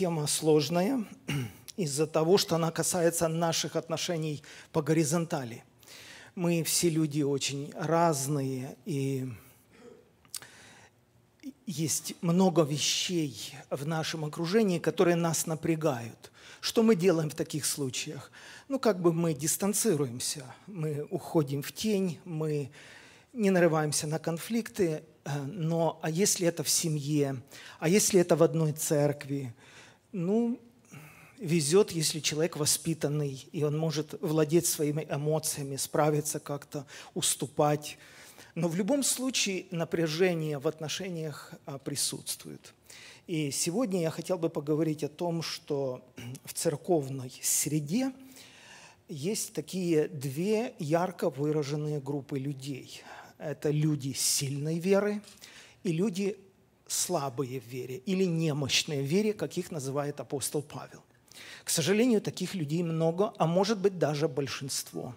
тема сложная из-за того, что она касается наших отношений по горизонтали. Мы все люди очень разные, и есть много вещей в нашем окружении, которые нас напрягают. Что мы делаем в таких случаях? Ну, как бы мы дистанцируемся, мы уходим в тень, мы не нарываемся на конфликты, э, но а если это в семье, а если это в одной церкви, ну, везет, если человек воспитанный, и он может владеть своими эмоциями, справиться как-то, уступать. Но в любом случае напряжение в отношениях а, присутствует. И сегодня я хотел бы поговорить о том, что в церковной среде есть такие две ярко выраженные группы людей. Это люди сильной веры и люди слабые в вере или немощные в вере, как их называет апостол Павел. К сожалению, таких людей много, а может быть даже большинство.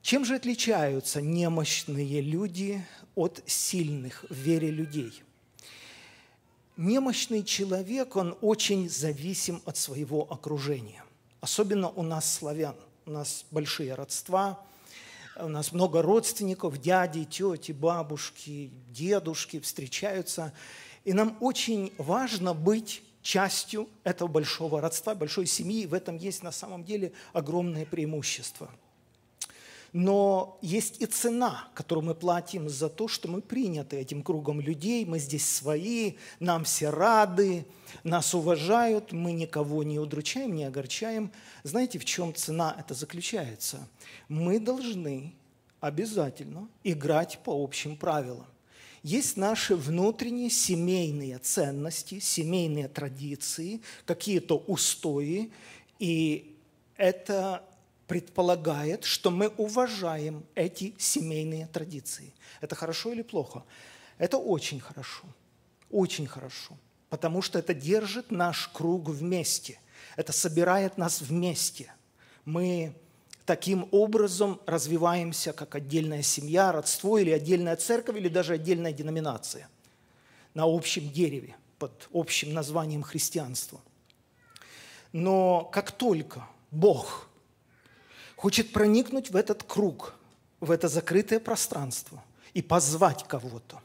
Чем же отличаются немощные люди от сильных в вере людей? Немощный человек, он очень зависим от своего окружения. Особенно у нас, славян. У нас большие родства, у нас много родственников, дяди, тети, бабушки, дедушки встречаются. И нам очень важно быть частью этого большого родства, большой семьи. В этом есть на самом деле огромное преимущество. Но есть и цена, которую мы платим за то, что мы приняты этим кругом людей, мы здесь свои, нам все рады, нас уважают, мы никого не удручаем, не огорчаем. Знаете, в чем цена это заключается? Мы должны обязательно играть по общим правилам. Есть наши внутренние семейные ценности, семейные традиции, какие-то устои, и это предполагает, что мы уважаем эти семейные традиции. Это хорошо или плохо? Это очень хорошо, очень хорошо, потому что это держит наш круг вместе, это собирает нас вместе. Мы таким образом развиваемся как отдельная семья, родство или отдельная церковь, или даже отдельная деноминация на общем дереве под общим названием христианства. Но как только Бог хочет проникнуть в этот круг, в это закрытое пространство и позвать кого-то,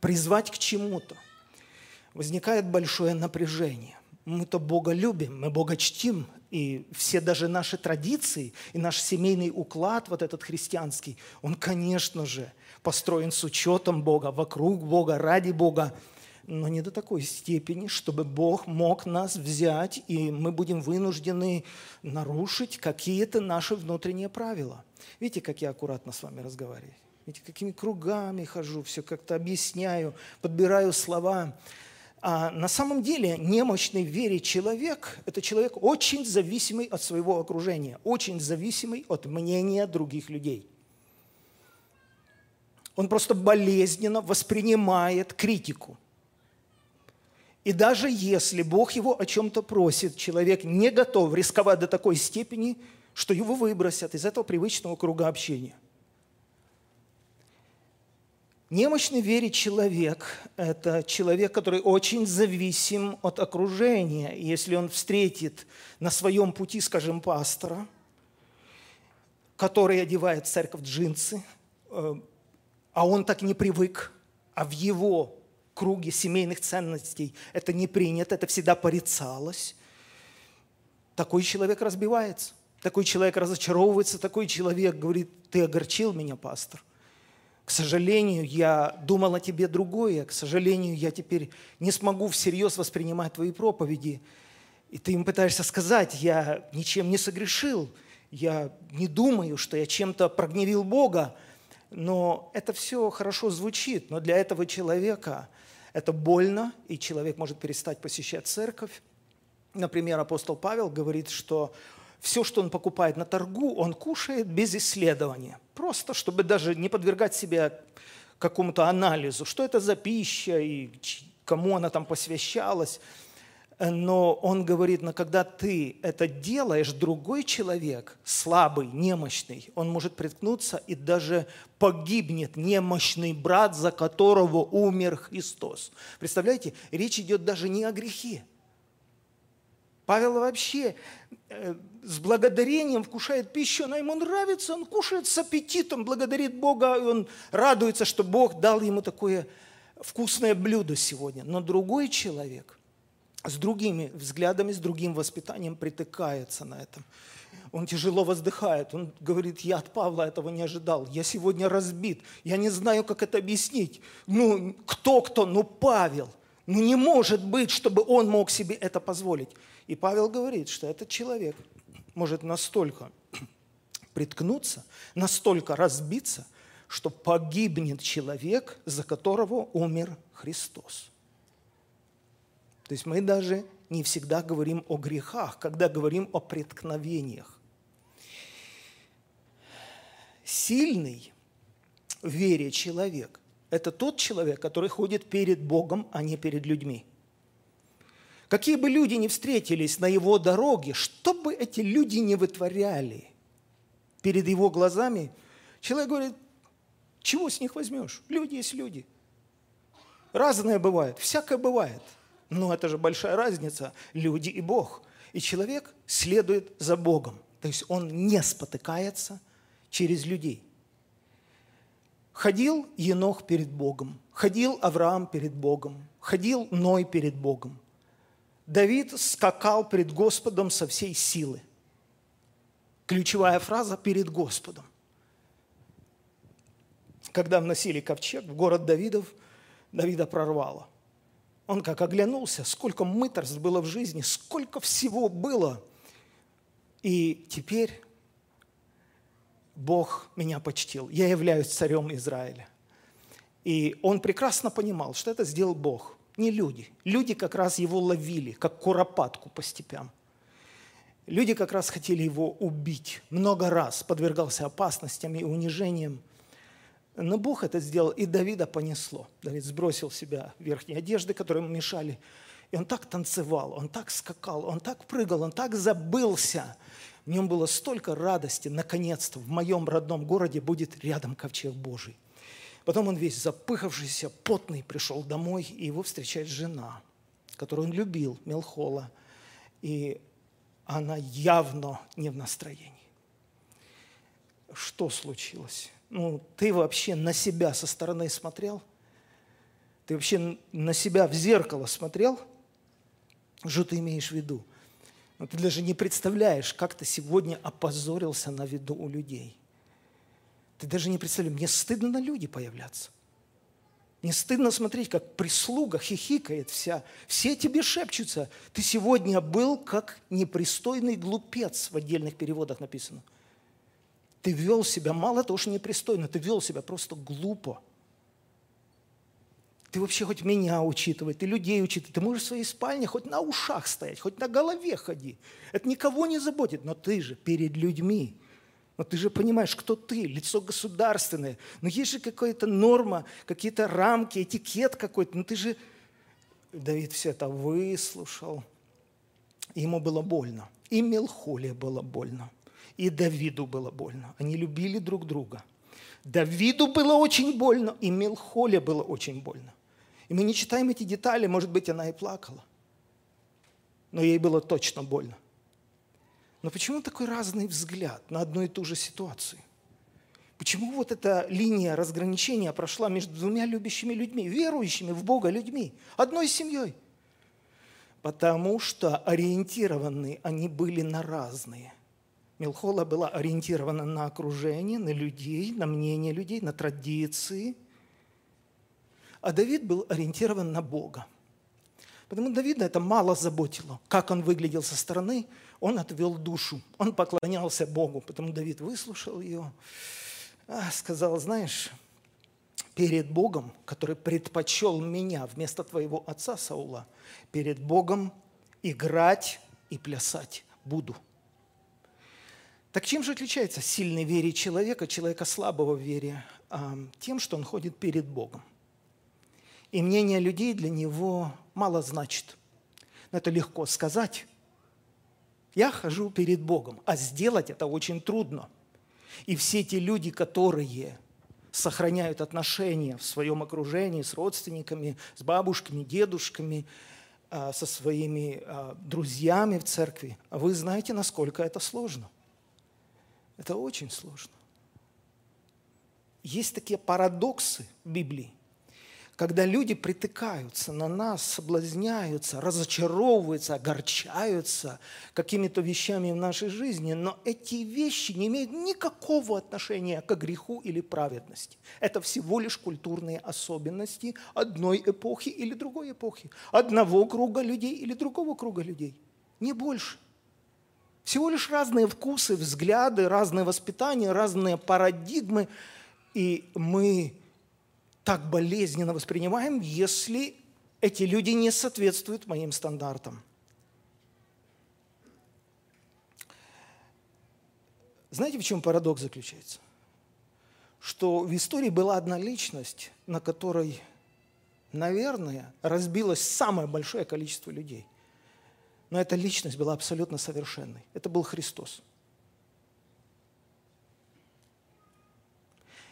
призвать к чему-то, возникает большое напряжение. Мы-то Бога любим, мы Бога чтим, и все даже наши традиции и наш семейный уклад, вот этот христианский, он, конечно же, построен с учетом Бога, вокруг Бога, ради Бога, но не до такой степени, чтобы Бог мог нас взять, и мы будем вынуждены нарушить какие-то наши внутренние правила. Видите, как я аккуратно с вами разговариваю? Видите, какими кругами хожу, все как-то объясняю, подбираю слова. А на самом деле немощный в вере человек – это человек очень зависимый от своего окружения, очень зависимый от мнения других людей. Он просто болезненно воспринимает критику. И даже если Бог его о чем-то просит, человек не готов рисковать до такой степени, что его выбросят из этого привычного круга общения – Немощный вере человек – это человек, который очень зависим от окружения. Если он встретит на своем пути, скажем, пастора, который одевает в церковь джинсы, э, а он так не привык, а в его круге семейных ценностей это не принято, это всегда порицалось, такой человек разбивается, такой человек разочаровывается, такой человек говорит, ты огорчил меня, пастор. К сожалению, я думал о тебе другое. К сожалению, я теперь не смогу всерьез воспринимать твои проповеди. И ты им пытаешься сказать, я ничем не согрешил, я не думаю, что я чем-то прогневил Бога. Но это все хорошо звучит, но для этого человека это больно, и человек может перестать посещать церковь. Например, апостол Павел говорит, что все, что он покупает на торгу, он кушает без исследования. Просто, чтобы даже не подвергать себя какому-то анализу, что это за пища и кому она там посвящалась. Но он говорит, но когда ты это делаешь, другой человек, слабый, немощный, он может приткнуться и даже погибнет немощный брат, за которого умер Христос. Представляете, речь идет даже не о грехе. Павел вообще э, с благодарением вкушает пищу, она ему нравится, он кушает с аппетитом, благодарит Бога, и он радуется, что Бог дал ему такое вкусное блюдо сегодня. Но другой человек с другими взглядами, с другим воспитанием притыкается на этом. Он тяжело воздыхает, он говорит, я от Павла этого не ожидал, я сегодня разбит, я не знаю, как это объяснить. Ну, кто-кто, ну Павел. Ну не может быть, чтобы он мог себе это позволить. И Павел говорит, что этот человек может настолько приткнуться, настолько разбиться, что погибнет человек, за которого умер Христос. То есть мы даже не всегда говорим о грехах, когда говорим о преткновениях. Сильный в вере человек – это тот человек, который ходит перед Богом, а не перед людьми. Какие бы люди ни встретились на его дороге, что бы эти люди не вытворяли перед его глазами, человек говорит, чего с них возьмешь? Люди есть люди. Разное бывает, всякое бывает – но это же большая разница, люди и Бог. И человек следует за Богом. То есть он не спотыкается через людей. Ходил Енох перед Богом, ходил Авраам перед Богом, ходил Ной перед Богом. Давид скакал перед Господом со всей силы. Ключевая фраза «перед Господом». Когда вносили ковчег в город Давидов, Давида прорвало – он как оглянулся, сколько мыторств было в жизни, сколько всего было. И теперь Бог меня почтил. Я являюсь царем Израиля. И он прекрасно понимал, что это сделал Бог, не люди. Люди как раз его ловили, как куропатку по степям. Люди как раз хотели его убить. Много раз подвергался опасностям и унижениям. Но Бог это сделал, и Давида понесло. Давид сбросил себя верхние одежды, которые ему мешали. И он так танцевал, он так скакал, он так прыгал, он так забылся. В нем было столько радости. Наконец-то в моем родном городе будет рядом ковчег Божий. Потом он весь запыхавшийся, потный, пришел домой, и его встречает жена, которую он любил, Мелхола. И она явно не в настроении. Что случилось? Ну, ты вообще на себя со стороны смотрел? Ты вообще на себя в зеркало смотрел? Что ты имеешь в виду? Но ну, ты даже не представляешь, как ты сегодня опозорился на виду у людей. Ты даже не представляешь, мне стыдно на люди появляться. Мне стыдно смотреть, как прислуга хихикает вся. Все тебе шепчутся. Ты сегодня был как непристойный глупец, в отдельных переводах написано – ты вел себя, мало того, что непристойно, ты вел себя просто глупо. Ты вообще хоть меня учитывай, ты людей учитывай. Ты можешь в своей спальне хоть на ушах стоять, хоть на голове ходи. Это никого не заботит, но ты же перед людьми. Но ты же понимаешь, кто ты, лицо государственное. Но есть же какая-то норма, какие-то рамки, этикет какой-то. Ну ты же... Давид все это выслушал. Ему было больно. И Мелхоле было больно и Давиду было больно. Они любили друг друга. Давиду было очень больно, и Мелхоле было очень больно. И мы не читаем эти детали, может быть, она и плакала. Но ей было точно больно. Но почему такой разный взгляд на одну и ту же ситуацию? Почему вот эта линия разграничения прошла между двумя любящими людьми, верующими в Бога людьми, одной семьей? Потому что ориентированы они были на разные. Милхола была ориентирована на окружение, на людей, на мнение людей, на традиции. А Давид был ориентирован на Бога. Потому Давида это мало заботило, как он выглядел со стороны. Он отвел душу, он поклонялся Богу. Потому Давид выслушал ее, а, сказал, знаешь, перед Богом, который предпочел меня вместо твоего отца Саула, перед Богом играть и плясать буду – так чем же отличается сильной вере человека, человека слабого в вере? Тем, что он ходит перед Богом. И мнение людей для него мало значит. Но это легко сказать. Я хожу перед Богом, а сделать это очень трудно. И все те люди, которые сохраняют отношения в своем окружении с родственниками, с бабушками, дедушками, а, со своими а, друзьями в церкви, вы знаете, насколько это сложно. Это очень сложно. Есть такие парадоксы в Библии, когда люди притыкаются на нас, соблазняются, разочаровываются, огорчаются какими-то вещами в нашей жизни, но эти вещи не имеют никакого отношения к греху или праведности. Это всего лишь культурные особенности одной эпохи или другой эпохи, одного круга людей или другого круга людей, не больше. Всего лишь разные вкусы, взгляды, разные воспитания, разные парадигмы, и мы так болезненно воспринимаем, если эти люди не соответствуют моим стандартам. Знаете, в чем парадокс заключается? Что в истории была одна личность, на которой, наверное, разбилось самое большое количество людей. Но эта личность была абсолютно совершенной. Это был Христос.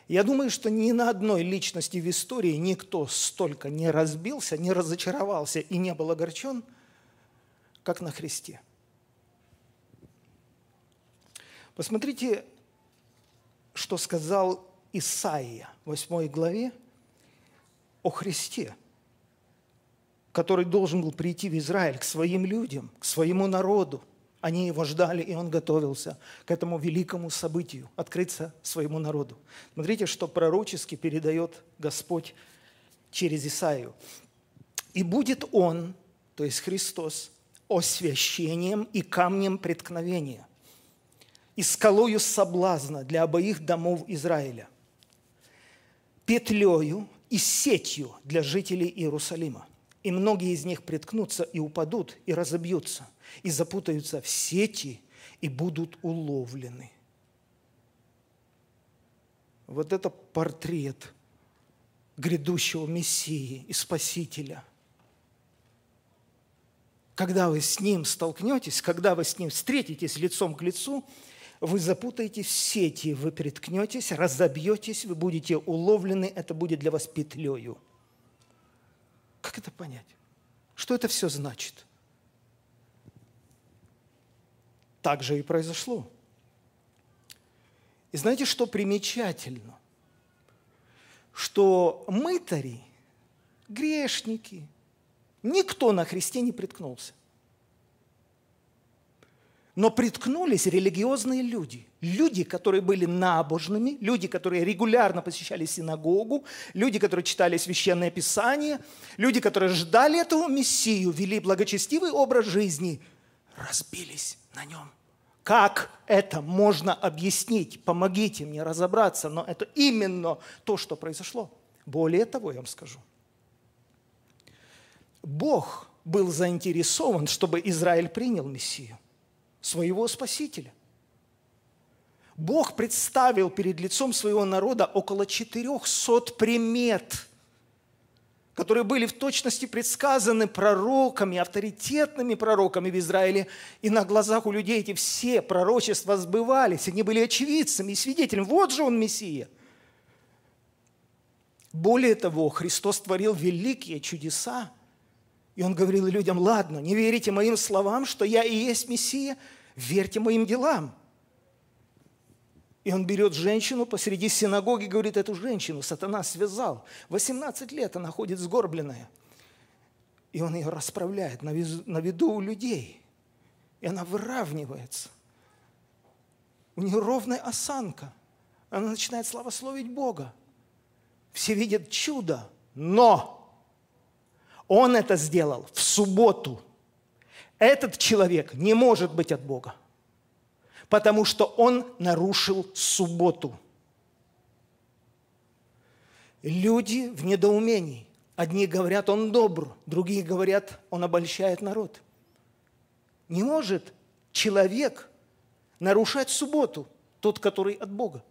Я думаю, что ни на одной личности в истории никто столько не разбился, не разочаровался и не был огорчен, как на Христе. Посмотрите, что сказал Исаия в 8 главе о Христе, который должен был прийти в Израиль к своим людям, к своему народу – они его ждали, и он готовился к этому великому событию, открыться своему народу. Смотрите, что пророчески передает Господь через Исаию. «И будет он, то есть Христос, освящением и камнем преткновения, и скалою соблазна для обоих домов Израиля, петлею и сетью для жителей Иерусалима. И многие из них приткнутся и упадут, и разобьются – и запутаются в сети и будут уловлены. Вот это портрет грядущего Мессии и Спасителя. Когда вы с Ним столкнетесь, когда вы с Ним встретитесь лицом к лицу, вы запутаетесь в сети, вы приткнетесь, разобьетесь, вы будете уловлены, это будет для вас петлею. Как это понять? Что это все значит? так же и произошло. И знаете, что примечательно? Что мытари, грешники, никто на Христе не приткнулся. Но приткнулись религиозные люди. Люди, которые были набожными, люди, которые регулярно посещали синагогу, люди, которые читали священное писание, люди, которые ждали этого Мессию, вели благочестивый образ жизни, разбились на нем. Как это можно объяснить? Помогите мне разобраться, но это именно то, что произошло. Более того, я вам скажу. Бог был заинтересован, чтобы Израиль принял Мессию, своего Спасителя. Бог представил перед лицом своего народа около 400 примет – которые были в точности предсказаны пророками, авторитетными пророками в Израиле, и на глазах у людей эти все пророчества сбывались, они были очевидцами и свидетелями. Вот же он Мессия. Более того, Христос творил великие чудеса, и Он говорил людям, ладно, не верите моим словам, что я и есть Мессия, верьте моим делам – и он берет женщину посреди синагоги, говорит, эту женщину сатана связал. 18 лет она ходит сгорбленная. И он ее расправляет на виду у людей. И она выравнивается. У нее ровная осанка. Она начинает славословить Бога. Все видят чудо, но он это сделал в субботу. Этот человек не может быть от Бога потому что он нарушил субботу. Люди в недоумении. Одни говорят, он добр, другие говорят, он обольщает народ. Не может человек нарушать субботу, тот, который от Бога.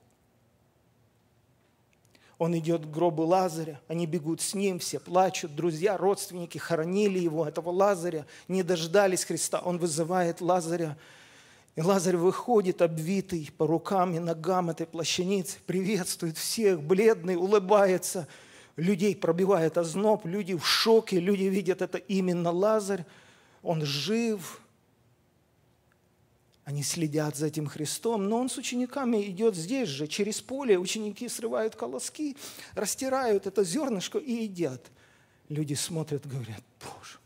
Он идет к гробу Лазаря, они бегут с ним, все плачут, друзья, родственники хоронили его, этого Лазаря, не дождались Христа. Он вызывает Лазаря, и Лазарь выходит, обвитый по рукам и ногам этой плащаницы, приветствует всех, бледный, улыбается. Людей пробивает озноб, люди в шоке, люди видят это именно Лазарь. Он жив, они следят за этим Христом, но он с учениками идет здесь же, через поле. Ученики срывают колоски, растирают это зернышко и едят. Люди смотрят, говорят, Боже,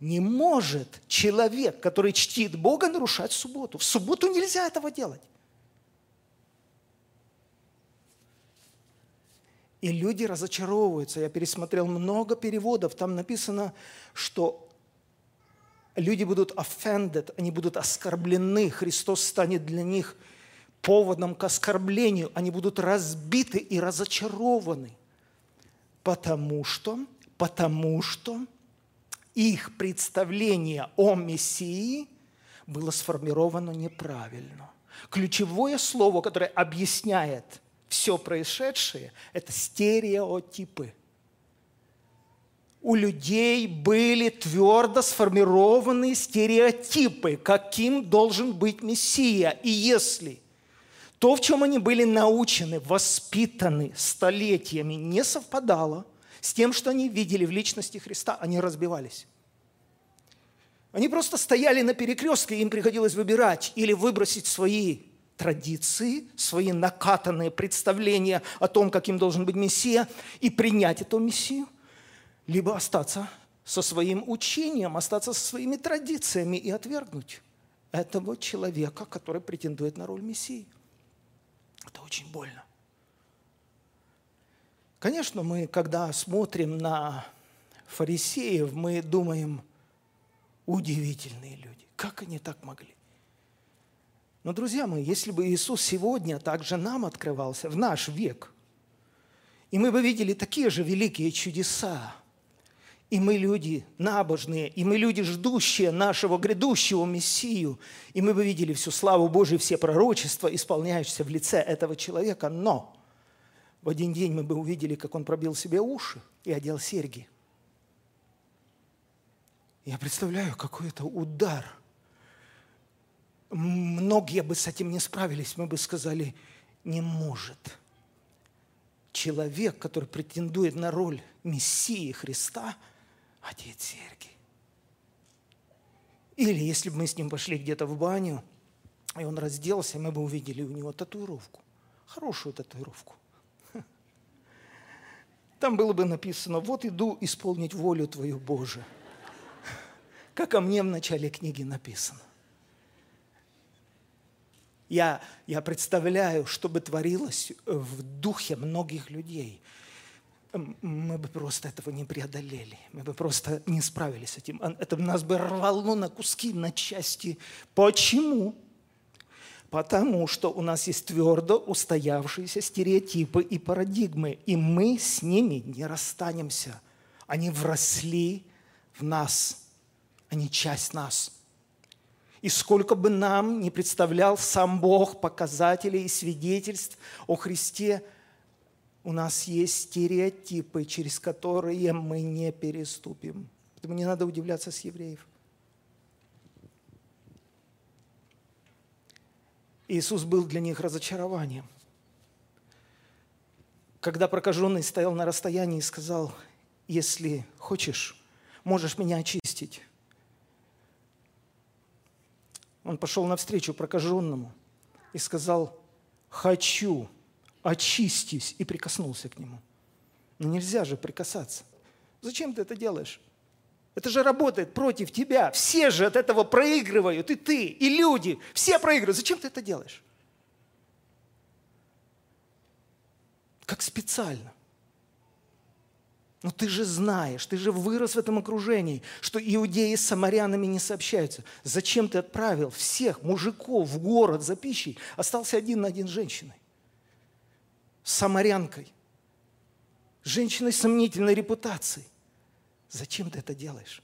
не может человек, который чтит Бога, нарушать субботу. В субботу нельзя этого делать. И люди разочаровываются. Я пересмотрел много переводов. Там написано, что люди будут offended, они будут оскорблены, Христос станет для них поводом к оскорблению, они будут разбиты и разочарованы, потому что, потому что их представление о Мессии было сформировано неправильно. Ключевое слово, которое объясняет все происшедшее, это стереотипы – у людей были твердо сформированные стереотипы, каким должен быть Мессия. И если то, в чем они были научены, воспитаны столетиями, не совпадало с тем, что они видели в личности Христа, они разбивались. Они просто стояли на перекрестке, им приходилось выбирать или выбросить свои традиции, свои накатанные представления о том, каким должен быть Мессия, и принять эту Мессию, либо остаться со своим учением, остаться со своими традициями и отвергнуть этого человека, который претендует на роль Мессии. Это очень больно. Конечно, мы, когда смотрим на фарисеев, мы думаем, удивительные люди, как они так могли? Но, друзья мои, если бы Иисус сегодня также нам открывался в наш век, и мы бы видели такие же великие чудеса, и мы люди набожные, и мы люди, ждущие нашего грядущего Мессию. И мы бы видели всю славу Божию, все пророчества, исполняющиеся в лице этого человека. Но в один день мы бы увидели, как он пробил себе уши и одел серьги. Я представляю, какой это удар. Многие бы с этим не справились. Мы бы сказали, не может. Человек, который претендует на роль Мессии Христа – одеть серьги. Или если бы мы с ним пошли где-то в баню, и он разделся, мы бы увидели у него татуировку. Хорошую татуировку. Там было бы написано, вот иду исполнить волю Твою, Боже. Как о мне в начале книги написано. Я, я представляю, что бы творилось в духе многих людей – мы бы просто этого не преодолели, мы бы просто не справились с этим. Это нас бы рвало на куски, на части. Почему? Потому что у нас есть твердо устоявшиеся стереотипы и парадигмы, и мы с ними не расстанемся. Они вросли в нас, они часть нас. И сколько бы нам не представлял сам Бог показателей и свидетельств о Христе – у нас есть стереотипы, через которые мы не переступим. Поэтому не надо удивляться с евреев. Иисус был для них разочарованием. Когда прокаженный стоял на расстоянии и сказал, если хочешь, можешь меня очистить. Он пошел навстречу прокаженному и сказал, хочу, очистись, и прикоснулся к нему. Но нельзя же прикасаться. Зачем ты это делаешь? Это же работает против тебя. Все же от этого проигрывают, и ты, и люди. Все проигрывают. Зачем ты это делаешь? Как специально. Но ты же знаешь, ты же вырос в этом окружении, что иудеи с самарянами не сообщаются. Зачем ты отправил всех мужиков в город за пищей? Остался один на один с женщиной самарянкой, женщиной сомнительной репутацией. Зачем ты это делаешь?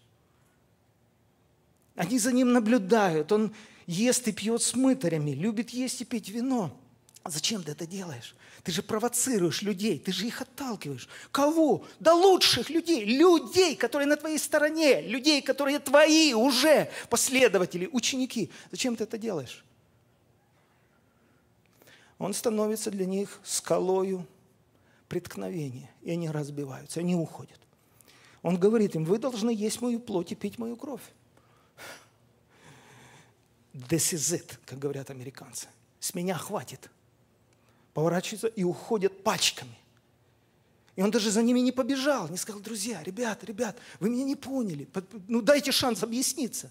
Они за ним наблюдают. Он ест и пьет с мытарями, любит есть и пить вино. Зачем ты это делаешь? Ты же провоцируешь людей, ты же их отталкиваешь. Кого? Да лучших людей, людей, которые на твоей стороне, людей, которые твои уже последователи, ученики. Зачем ты это делаешь? Он становится для них скалою преткновения, и они разбиваются, они уходят. Он говорит им, вы должны есть мою плоть и пить мою кровь. This is it, как говорят американцы. С меня хватит поворачиваются и уходят пачками. И он даже за ними не побежал, не сказал, друзья, ребят, ребят, вы меня не поняли, ну дайте шанс объясниться.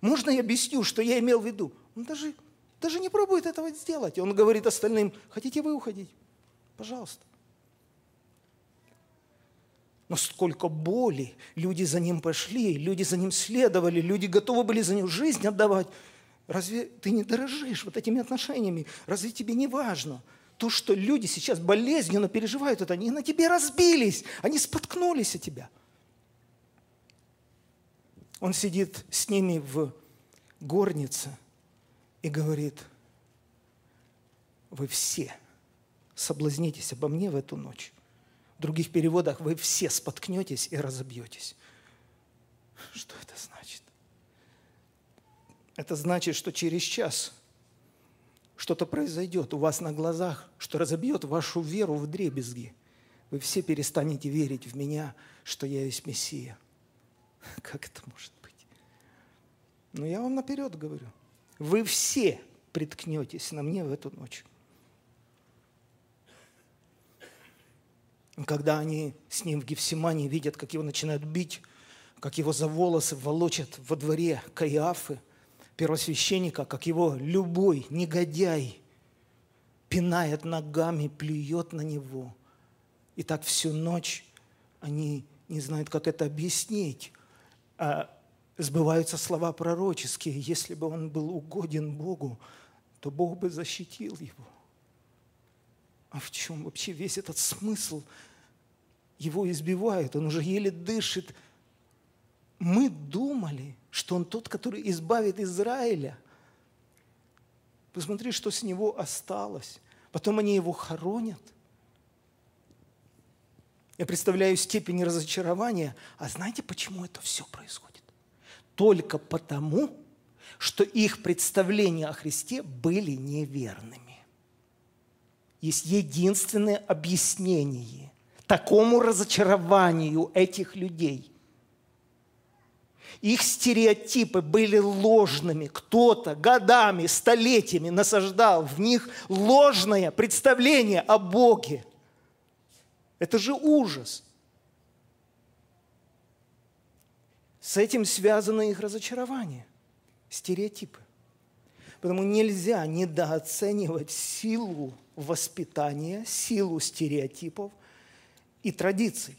Можно я объясню, что я имел в виду? Он даже, даже не пробует этого сделать. Он говорит остальным, хотите вы уходить? Пожалуйста. Но сколько боли, люди за ним пошли, люди за ним следовали, люди готовы были за него жизнь отдавать. Разве ты не дорожишь вот этими отношениями? Разве тебе не важно? то, что люди сейчас болезненно переживают это, они на тебе разбились, они споткнулись о тебя. Он сидит с ними в горнице и говорит, вы все соблазнитесь обо мне в эту ночь. В других переводах вы все споткнетесь и разобьетесь. Что это значит? Это значит, что через час – что-то произойдет у вас на глазах, что разобьет вашу веру в дребезги. Вы все перестанете верить в меня, что я есть Мессия. Как это может быть? Но я вам наперед говорю. Вы все приткнетесь на мне в эту ночь. Когда они с ним в Гефсимании видят, как его начинают бить, как его за волосы волочат во дворе Каиафы – первосвященника, как его любой негодяй пинает ногами, плюет на него. И так всю ночь они не знают, как это объяснить. А сбываются слова пророческие. Если бы он был угоден Богу, то Бог бы защитил его. А в чем вообще весь этот смысл? Его избивают, он уже еле дышит. Мы думали, что он тот, который избавит Израиля. Посмотри, что с него осталось. Потом они его хоронят. Я представляю степень разочарования. А знаете, почему это все происходит? Только потому, что их представления о Христе были неверными. Есть единственное объяснение такому разочарованию этих людей – их стереотипы были ложными. Кто-то годами, столетиями насаждал в них ложное представление о Боге. Это же ужас. С этим связано их разочарование, стереотипы. Поэтому нельзя недооценивать силу воспитания, силу стереотипов и традиций.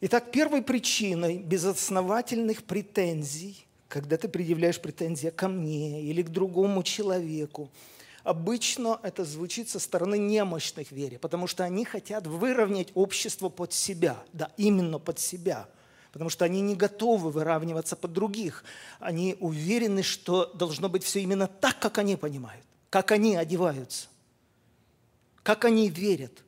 Итак, первой причиной безосновательных претензий, когда ты предъявляешь претензии ко мне или к другому человеку, обычно это звучит со стороны немощных вере, потому что они хотят выровнять общество под себя, да, именно под себя, потому что они не готовы выравниваться под других. Они уверены, что должно быть все именно так, как они понимают, как они одеваются, как они верят –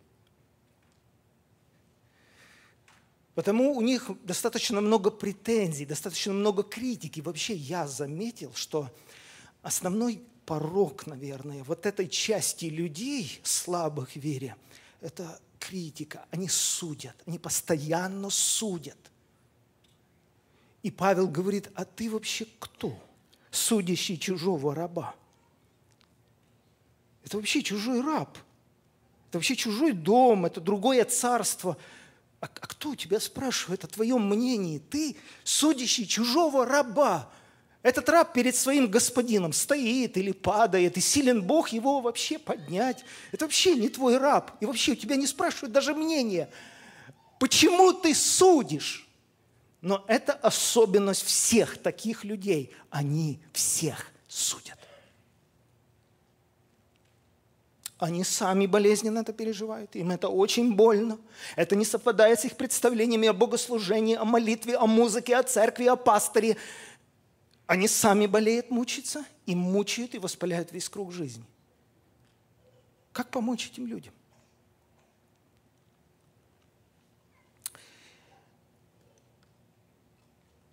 Потому у них достаточно много претензий, достаточно много критики. Вообще я заметил, что основной порог, наверное, вот этой части людей, слабых в вере, это критика. Они судят, они постоянно судят. И Павел говорит, а ты вообще кто, судящий чужого раба? Это вообще чужой раб. Это вообще чужой дом, это другое царство – а, а кто у тебя спрашивает о твоем мнении? Ты, судящий чужого раба. Этот раб перед своим господином стоит или падает, и силен Бог его вообще поднять. Это вообще не твой раб. И вообще у тебя не спрашивают даже мнения. Почему ты судишь? Но это особенность всех таких людей. Они всех судят. Они сами болезненно это переживают, им это очень больно. Это не совпадает с их представлениями о богослужении, о молитве, о музыке, о церкви, о пасторе. Они сами болеют, мучаются, и мучают, и воспаляют весь круг жизни. Как помочь этим людям?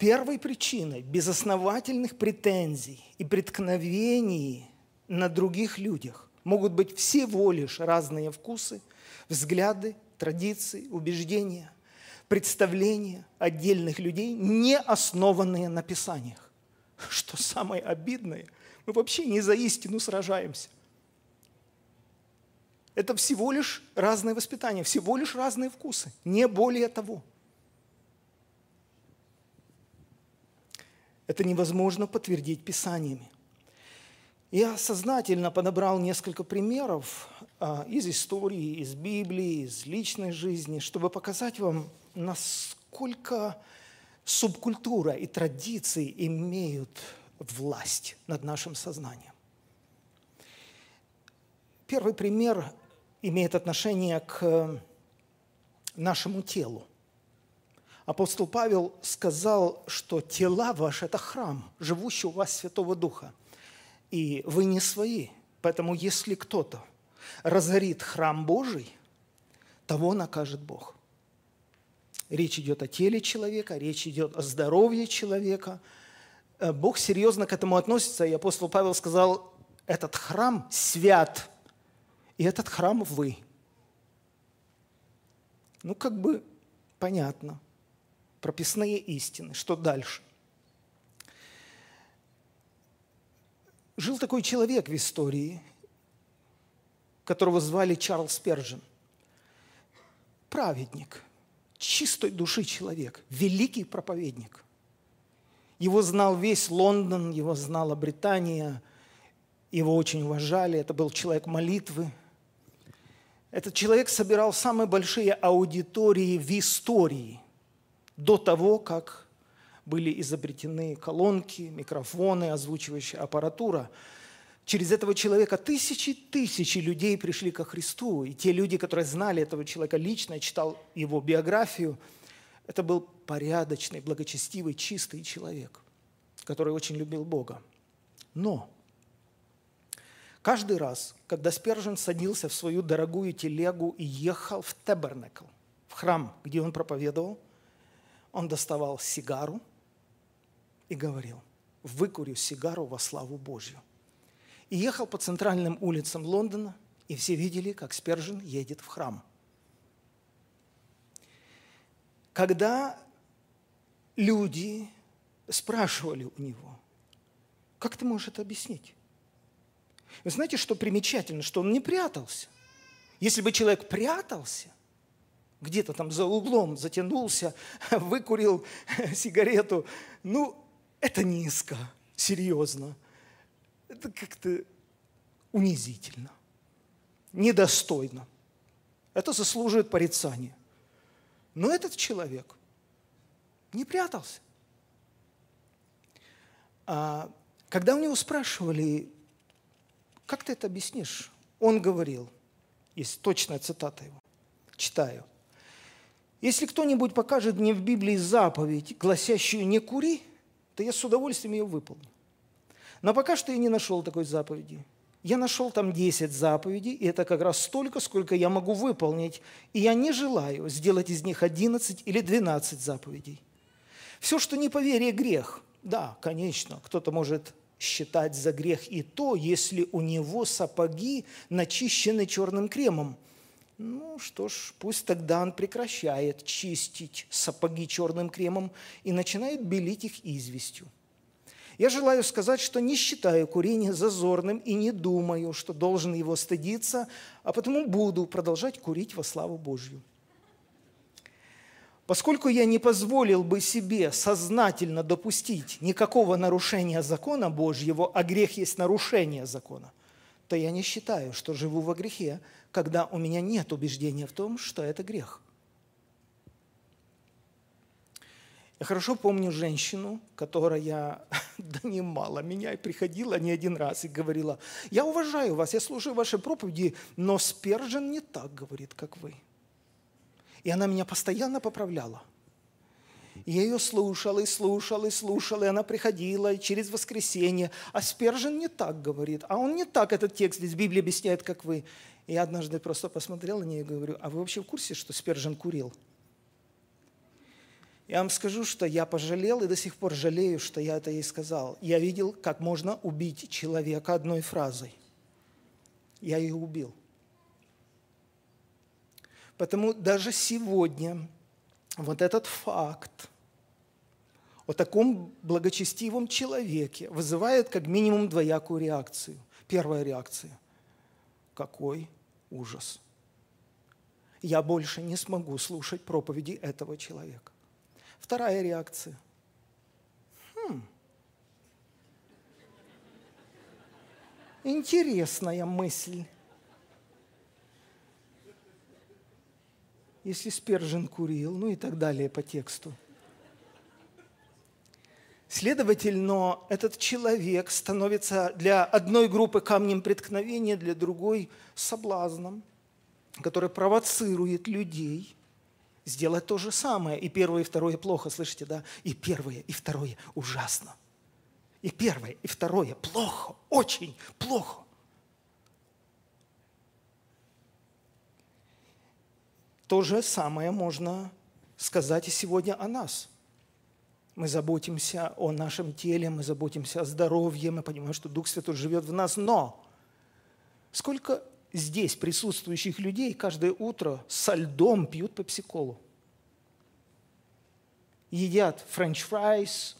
Первой причиной безосновательных претензий и преткновений на других людях могут быть всего лишь разные вкусы, взгляды, традиции, убеждения, представления отдельных людей, не основанные на Писаниях. Что самое обидное, мы вообще не за истину сражаемся. Это всего лишь разное воспитание, всего лишь разные вкусы, не более того – Это невозможно подтвердить Писаниями. Я сознательно подобрал несколько примеров а, из истории, из Библии, из личной жизни, чтобы показать вам, насколько субкультура и традиции имеют власть над нашим сознанием. Первый пример имеет отношение к нашему телу апостол Павел сказал, что тела ваши – это храм, живущий у вас Святого Духа, и вы не свои. Поэтому если кто-то разорит храм Божий, того накажет Бог. Речь идет о теле человека, речь идет о здоровье человека. Э, Бог серьезно к этому относится, и апостол Павел сказал, этот храм свят, и этот храм вы. Ну, как бы понятно – прописные истины. Что дальше? Жил такой человек в истории, которого звали Чарльз Пержин. Праведник, чистой души человек, великий проповедник. Его знал весь Лондон, его знала Британия, его очень уважали, это был человек молитвы. Этот человек собирал самые большие аудитории в истории – до того, как были изобретены колонки, микрофоны, озвучивающая аппаратура. Через этого человека тысячи тысячи людей пришли ко Христу. И те люди, которые знали этого человека лично, читал его биографию, это был порядочный, благочестивый, чистый человек, который очень любил Бога. Но каждый раз, когда Спержен садился в свою дорогую телегу и ехал в Тебернекл, в храм, где он проповедовал – он доставал сигару и говорил, выкурю сигару во славу Божью. И ехал по центральным улицам Лондона, и все видели, как Спержин едет в храм. Когда люди спрашивали у него, как ты можешь это объяснить? Вы знаете, что примечательно, что он не прятался. Если бы человек прятался – где-то там за углом затянулся, выкурил сигарету. Ну, это низко, серьезно. Это как-то унизительно, недостойно. Это заслуживает порицания. Но этот человек не прятался. А когда у него спрашивали, как ты это объяснишь, он говорил, есть точная цитата его, читаю. Если кто-нибудь покажет мне в Библии заповедь, гласящую «не кури», то я с удовольствием ее выполню. Но пока что я не нашел такой заповеди. Я нашел там 10 заповедей, и это как раз столько, сколько я могу выполнить. И я не желаю сделать из них 11 или 12 заповедей. Все, что не по вере, грех. Да, конечно, кто-то может считать за грех и то, если у него сапоги начищены черным кремом – ну что ж, пусть тогда он прекращает чистить сапоги черным кремом и начинает белить их известью. Я желаю сказать, что не считаю курение зазорным и не думаю, что должен его стыдиться, а потому буду продолжать курить во славу Божью. Поскольку я не позволил бы себе сознательно допустить никакого нарушения закона Божьего, а грех есть нарушение закона, то я не считаю, что живу во грехе, когда у меня нет убеждения в том, что это грех. Я хорошо помню женщину, которая донимала меня и приходила не один раз и говорила, я уважаю вас, я слушаю ваши проповеди, но Спержен не так говорит, как вы. И она меня постоянно поправляла. Я ее слушал и слушал и слушал, и она приходила и через воскресенье. А Спержин не так говорит, а он не так этот текст из Библии объясняет, как вы. И я однажды просто посмотрел на нее и говорю, а вы вообще в курсе, что Спержин курил? Я вам скажу, что я пожалел и до сих пор жалею, что я это ей сказал. Я видел, как можно убить человека одной фразой. Я ее убил. Потому даже сегодня вот этот факт о таком благочестивом человеке вызывает как минимум двоякую реакцию. Первая реакция – какой ужас. Я больше не смогу слушать проповеди этого человека. Вторая реакция. Хм. Интересная мысль. Если Спержин курил, ну и так далее по тексту. Следовательно, этот человек становится для одной группы камнем преткновения, для другой соблазном, который провоцирует людей – сделать то же самое. И первое, и второе плохо, слышите, да? И первое, и второе ужасно. И первое, и второе плохо, очень плохо. То же самое можно сказать и сегодня о нас. Мы заботимся о нашем теле, мы заботимся о здоровье, мы понимаем, что Дух Святой живет в нас, но сколько здесь присутствующих людей каждое утро со льдом пьют пепсиколу. Едят french fries,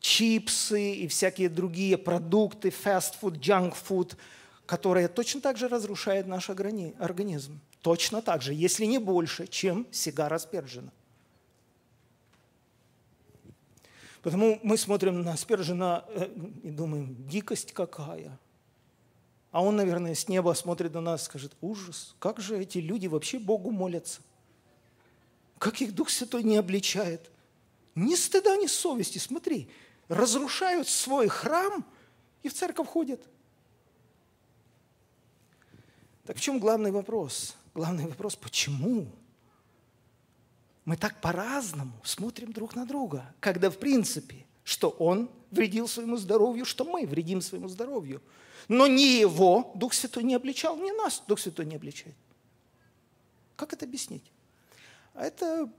чипсы и всякие другие продукты, фастфуд, junk food, которые точно так же разрушают наш организм. Точно так же, если не больше, чем сигара спержена. Потому мы смотрим на спержена э, и думаем, дикость какая – а он, наверное, с неба смотрит на нас и скажет, ужас, как же эти люди вообще Богу молятся? Как их Дух Святой не обличает? Ни стыда, ни совести, смотри, разрушают свой храм и в церковь ходят. Так в чем главный вопрос? Главный вопрос, почему? Мы так по-разному смотрим друг на друга, когда в принципе, что он вредил своему здоровью, что мы вредим своему здоровью – но ни его Дух Святой не обличал, ни нас Дух Святой не обличает. Как это объяснить? А это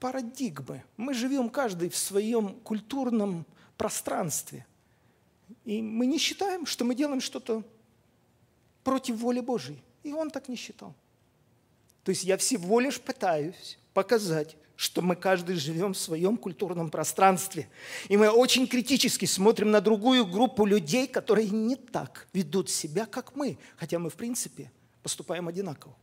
парадигмы. Мы живем каждый в своем культурном пространстве. И мы не считаем, что мы делаем что-то против воли Божьей. И он так не считал. То есть я всего лишь пытаюсь показать, что мы каждый живем в своем культурном пространстве. И мы очень критически смотрим на другую группу людей, которые не так ведут себя, как мы, хотя мы, в принципе, поступаем одинаково.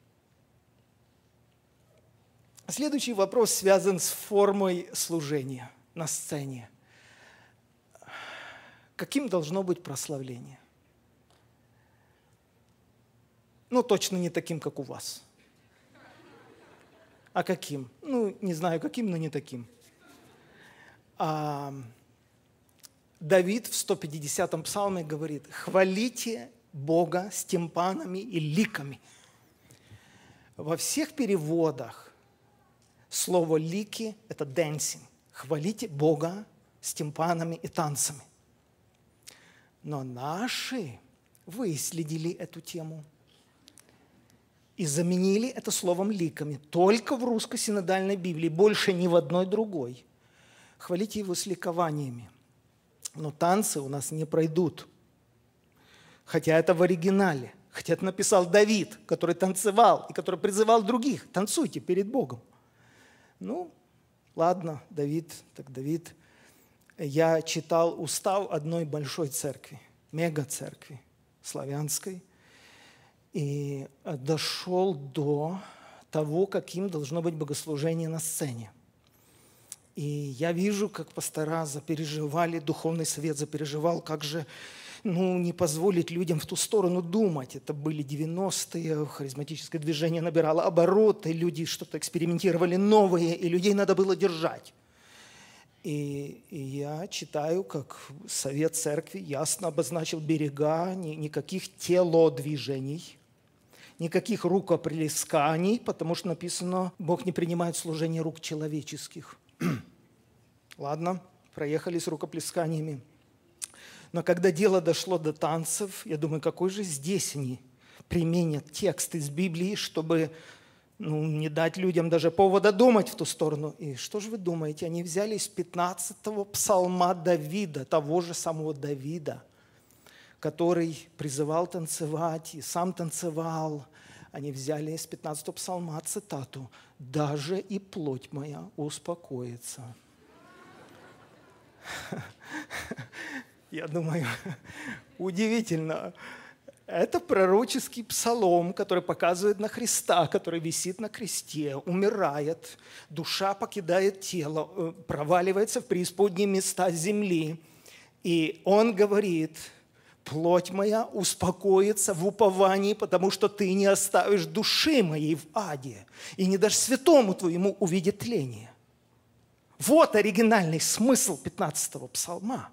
Следующий вопрос связан с формой служения на сцене. Каким должно быть прославление? Ну, точно не таким, как у вас – а каким? Ну, не знаю каким, но не таким. А, Давид в 150-м псалме говорит, хвалите Бога с тимпанами и ликами. Во всех переводах слово «лики» – это dancing. Хвалите Бога с тимпанами и танцами. Но наши выследили эту тему – и заменили это словом ликами. Только в русской синодальной Библии, больше ни в одной другой. Хвалите его с ликованиями. Но танцы у нас не пройдут. Хотя это в оригинале. Хотя это написал Давид, который танцевал и который призывал других. Танцуйте перед Богом. Ну, ладно, Давид, так Давид. Я читал устав одной большой церкви, мега-церкви славянской – и э, дошел до того, каким должно быть богослужение на сцене. И я вижу, как пастора запереживали, духовный совет запереживал, как же ну, не позволить людям в ту сторону думать. Это были 90-е, харизматическое движение набирало обороты, люди что-то экспериментировали новые, и людей надо было держать. И, и я читаю, как Совет Церкви ясно обозначил берега, ни, никаких телодвижений – никаких рукоплесканий, потому что написано, Бог не принимает служение рук человеческих. Ладно, проехали с рукоплесканиями. Но когда дело дошло до танцев, я думаю, какой же здесь они применят текст из Библии, чтобы ну, не дать людям даже повода думать в ту сторону. И что же вы думаете? Они взяли из 15-го псалма Давида, того же самого Давида, который призывал танцевать и сам танцевал. Они взяли из 15-го псалма цитату «Даже и плоть моя успокоится». Я думаю, удивительно. Это пророческий псалом, который показывает на Христа, который висит на кресте, умирает, душа покидает тело, э, проваливается в преисподние места земли. И он говорит, плоть моя успокоится в уповании, потому что ты не оставишь души моей в аде и не дашь святому твоему увидеть тление. Вот оригинальный смысл 15-го псалма.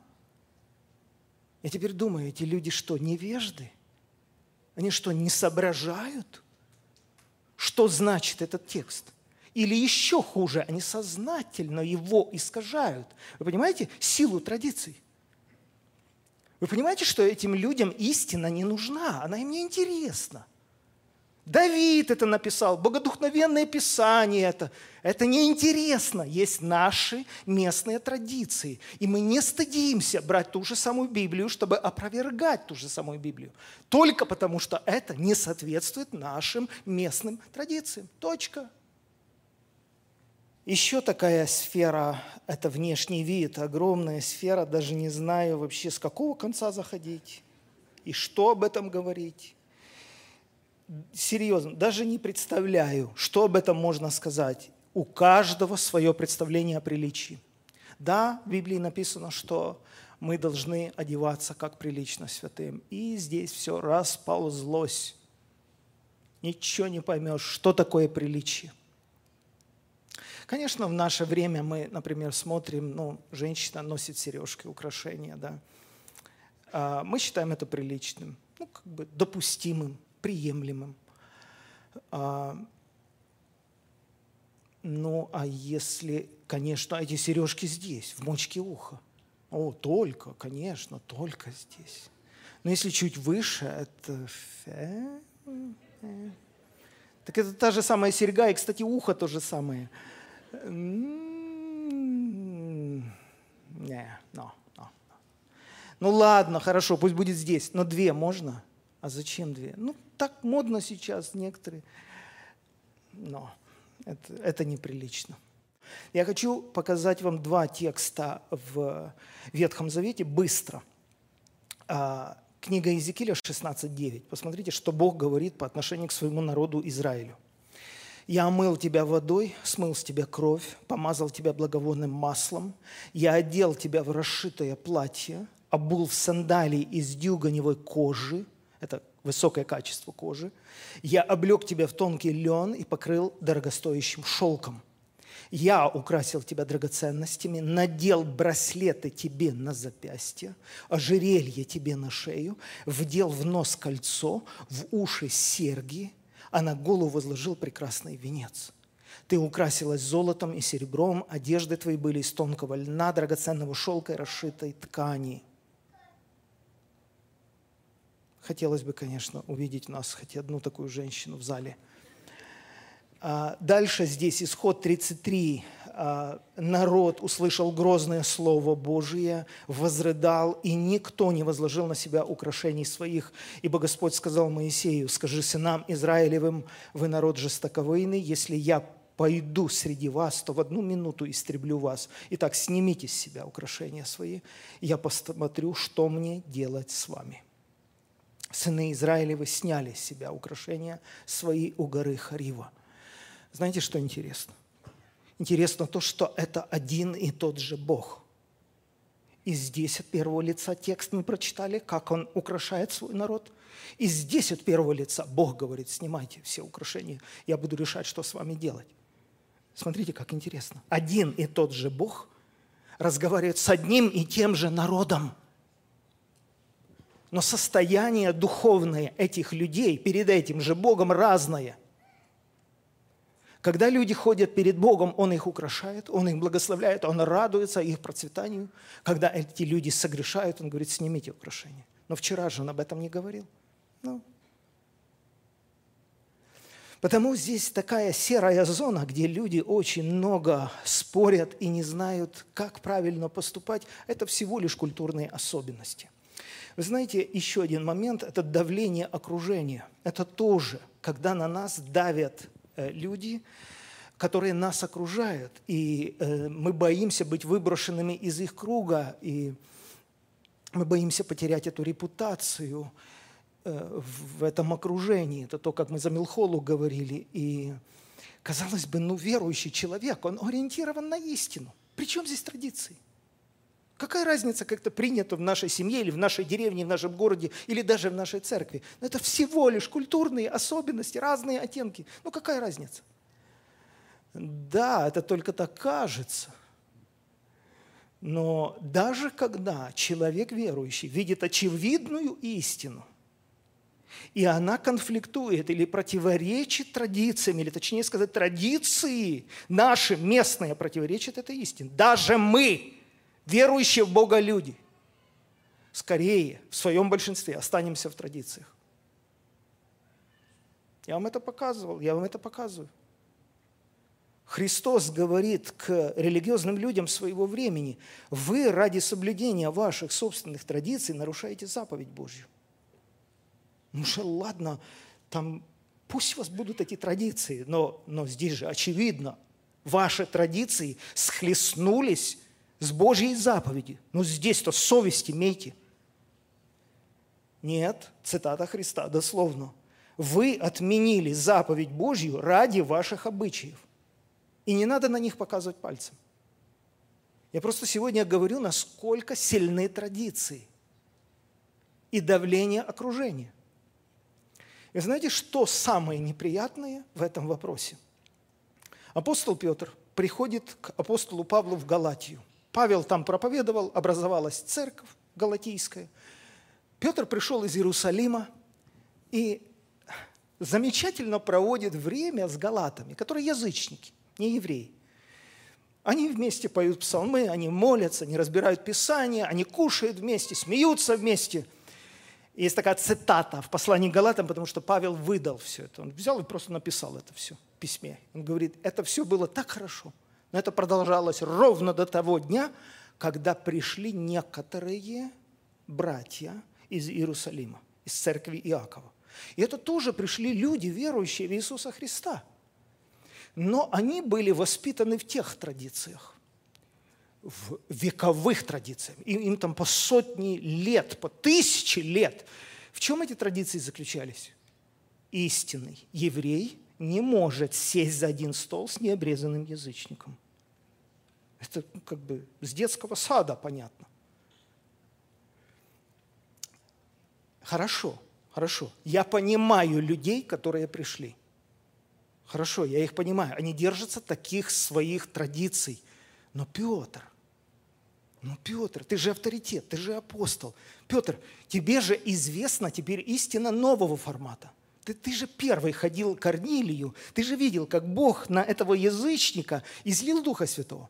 Я теперь думаю, эти люди что, невежды? Они что, не соображают, что значит этот текст? Или еще хуже, они сознательно его искажают. Вы понимаете силу традиций? Вы понимаете, что этим людям истина не нужна, она им не интересна – Давид это написал, богодухновенное писание это. Это неинтересно. Есть наши местные традиции. И мы не стыдимся брать ту же самую Библию, чтобы опровергать ту же самую Библию. Только потому, что это не соответствует нашим местным традициям. Точка. Еще такая сфера – это внешний вид, огромная сфера, даже не знаю вообще, с какого конца заходить и что об этом говорить серьезно, даже не представляю, что об этом можно сказать. У каждого свое представление о приличии. Да, в Библии написано, что мы должны одеваться как прилично святым. И здесь все расползлось. Ничего не поймешь, что такое приличие. Конечно, в наше время мы, например, смотрим, ну, женщина носит сережки, украшения, да. А, мы считаем это приличным, ну, как бы допустимым приемлемым. А, ну, а если, конечно, эти сережки здесь, в мочке уха? О, только, конечно, только здесь. Но если чуть выше, это... Э, э. Так это та же самая серьга, и, кстати, ухо то же самое. М-м-м. Не, но, но. Ну ладно, хорошо, пусть будет здесь, но две можно? А зачем две? Ну, так модно сейчас некоторые. Но это, это неприлично. Я хочу показать вам два текста в Ветхом Завете быстро. А, книга Иезекииля 16.9. Посмотрите, что Бог говорит по отношению к своему народу Израилю. «Я омыл тебя водой, смыл с тебя кровь, помазал тебя благовонным маслом, я одел тебя в расшитое платье, обул в сандалии из дюганевой кожи, это высокое качество кожи. Я облег тебя в тонкий лен и покрыл дорогостоящим шелком. Я украсил тебя драгоценностями, надел браслеты тебе на запястье, ожерелье тебе на шею, вдел в нос кольцо, в уши серьги, а на голову возложил прекрасный венец. Ты украсилась золотом и серебром, одежды твои были из тонкого льна, драгоценного шелка и расшитой ткани – Хотелось бы, конечно, увидеть нас хоть одну такую женщину в зале. А, дальше здесь исход 33. А, народ услышал грозное слово Божие, возрыдал, и никто не возложил на себя украшений своих. Ибо Господь сказал Моисею, скажи сынам Израилевым, вы народ жестоковыйный, если я пойду среди вас, то в одну минуту истреблю вас. Итак, снимите с себя украшения свои, я посмотрю, что мне делать с вами сыны Израилевы сняли с себя украшения свои у горы Харива. Знаете, что интересно? Интересно то, что это один и тот же Бог. И здесь от первого лица текст мы прочитали, как он украшает свой народ. И здесь от первого лица Бог говорит, снимайте все украшения, я буду решать, что с вами делать. Смотрите, как интересно. Один и тот же Бог разговаривает с одним и тем же народом – но состояние духовное этих людей перед этим же Богом разное. Когда люди ходят перед Богом, Он их украшает, Он их благословляет, Он радуется их процветанию. Когда эти люди согрешают, Он говорит, снимите украшения. Но вчера же Он об этом не говорил. Ну. Потому здесь такая серая зона, где люди очень много спорят и не знают, как правильно поступать. Это всего лишь культурные особенности. Вы знаете, еще один момент – это давление окружения. Это тоже, когда на нас давят люди, которые нас окружают, и э, мы боимся быть выброшенными из их круга, и мы боимся потерять эту репутацию э, в этом окружении. Это то, как мы за Милхолу говорили. И, казалось бы, ну, верующий человек, он ориентирован на истину. Причем здесь традиции? Какая разница, как это принято в нашей семье или в нашей деревне, в нашем городе, или даже в нашей церкви? Но это всего лишь культурные особенности, разные оттенки. Ну какая разница? Да, это только так кажется. Но даже когда человек верующий видит очевидную истину, и она конфликтует или противоречит традициям, или точнее сказать, традиции наши местные противоречат этой истине. Даже мы, верующие в Бога люди, скорее в своем большинстве останемся в традициях. Я вам это показывал, я вам это показываю. Христос говорит к религиозным людям своего времени, вы ради соблюдения ваших собственных традиций нарушаете заповедь Божью. Ну что, ладно, там пусть у вас будут эти традиции, но, но здесь же очевидно, ваши традиции схлестнулись с Божьей заповеди. Ну здесь-то совесть имейте. Нет, цитата Христа, дословно. Вы отменили заповедь Божью ради ваших обычаев. И не надо на них показывать пальцем. Я просто сегодня говорю, насколько сильны традиции и давление окружения. И знаете, что самое неприятное в этом вопросе? Апостол Петр приходит к апостолу Павлу в Галатию – Павел там проповедовал, образовалась церковь галатийская. Петр пришел из Иерусалима и замечательно проводит время с галатами, которые язычники, не евреи. Они вместе поют псалмы, они молятся, они разбирают Писание, они кушают вместе, смеются вместе. Есть такая цитата в послании Галатам, потому что Павел выдал все это. Он взял и просто написал это все в письме. Он говорит, это все было так хорошо – но это продолжалось ровно до того дня, когда пришли некоторые братья из Иерусалима, из церкви Иакова. И это тоже пришли люди, верующие в Иисуса Христа. Но они были воспитаны в тех традициях, в вековых традициях. И им там по сотни лет, по тысячи лет. В чем эти традиции заключались? Истинный еврей не может сесть за один стол с необрезанным язычником – это как бы с детского сада понятно. Хорошо, хорошо. Я понимаю людей, которые пришли. Хорошо, я их понимаю. Они держатся таких своих традиций. Но Петр, ну, Петр, ты же авторитет, ты же апостол. Петр, тебе же известна теперь истина нового формата. Ты, ты же первый ходил к Корнилию, ты же видел, как Бог на этого язычника излил Духа Святого.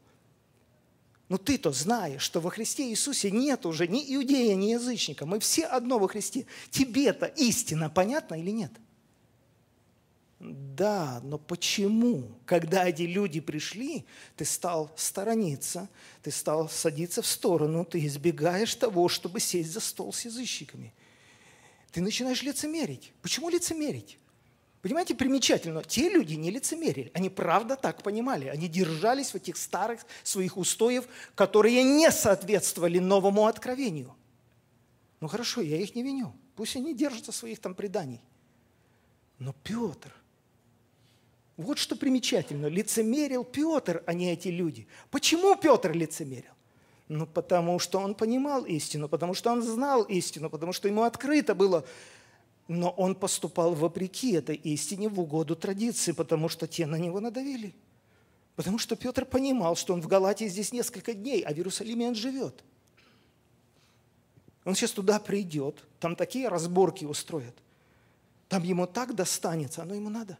Но ты-то знаешь, что во Христе Иисусе нет уже ни иудея, ни язычника. Мы все одно во Христе. Тебе-то истина понятна или нет? Да, но почему, когда эти люди пришли, ты стал сторониться, ты стал садиться в сторону, ты избегаешь того, чтобы сесть за стол с язычниками? Ты начинаешь лицемерить. Почему лицемерить? Понимаете, примечательно, те люди не лицемерили, они правда так понимали, они держались в этих старых своих устоев, которые не соответствовали новому откровению. Ну хорошо, я их не виню, пусть они держатся своих там преданий. Но Петр, вот что примечательно, лицемерил Петр, а не эти люди. Почему Петр лицемерил? Ну, потому что он понимал истину, потому что он знал истину, потому что ему открыто было, но он поступал вопреки этой истине в угоду традиции, потому что те на него надавили. Потому что Петр понимал, что он в Галатии здесь несколько дней, а в Иерусалиме он живет. Он сейчас туда придет, там такие разборки устроят. Там ему так достанется, оно ему надо.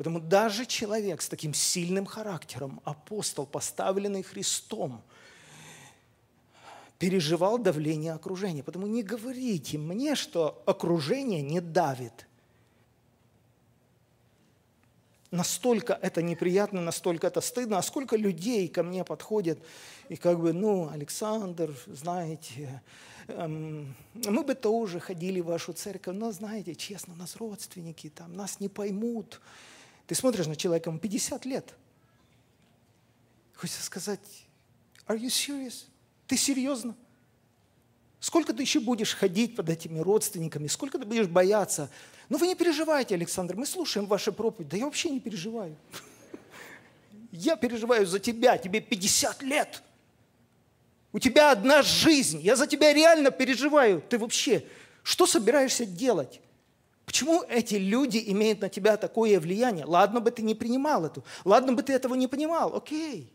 Потому даже человек с таким сильным характером, апостол, поставленный Христом, переживал давление окружения. Потому не говорите мне, что окружение не давит. Настолько это неприятно, настолько это стыдно. А сколько людей ко мне подходят и как бы, ну, Александр, знаете, эм, мы бы тоже ходили в вашу церковь, но, знаете, честно, нас родственники, там, нас не поймут. Ты смотришь на человека, ему 50 лет. Хочется сказать, are you serious? Ты серьезно? Сколько ты еще будешь ходить под этими родственниками? Сколько ты будешь бояться? Ну вы не переживайте, Александр, мы слушаем ваши проповеди. Да я вообще не переживаю. Я переживаю за тебя, тебе 50 лет. У тебя одна жизнь, я за тебя реально переживаю. Ты вообще, что собираешься делать? Почему эти люди имеют на тебя такое влияние? Ладно бы ты не принимал это, ладно бы ты этого не понимал, окей,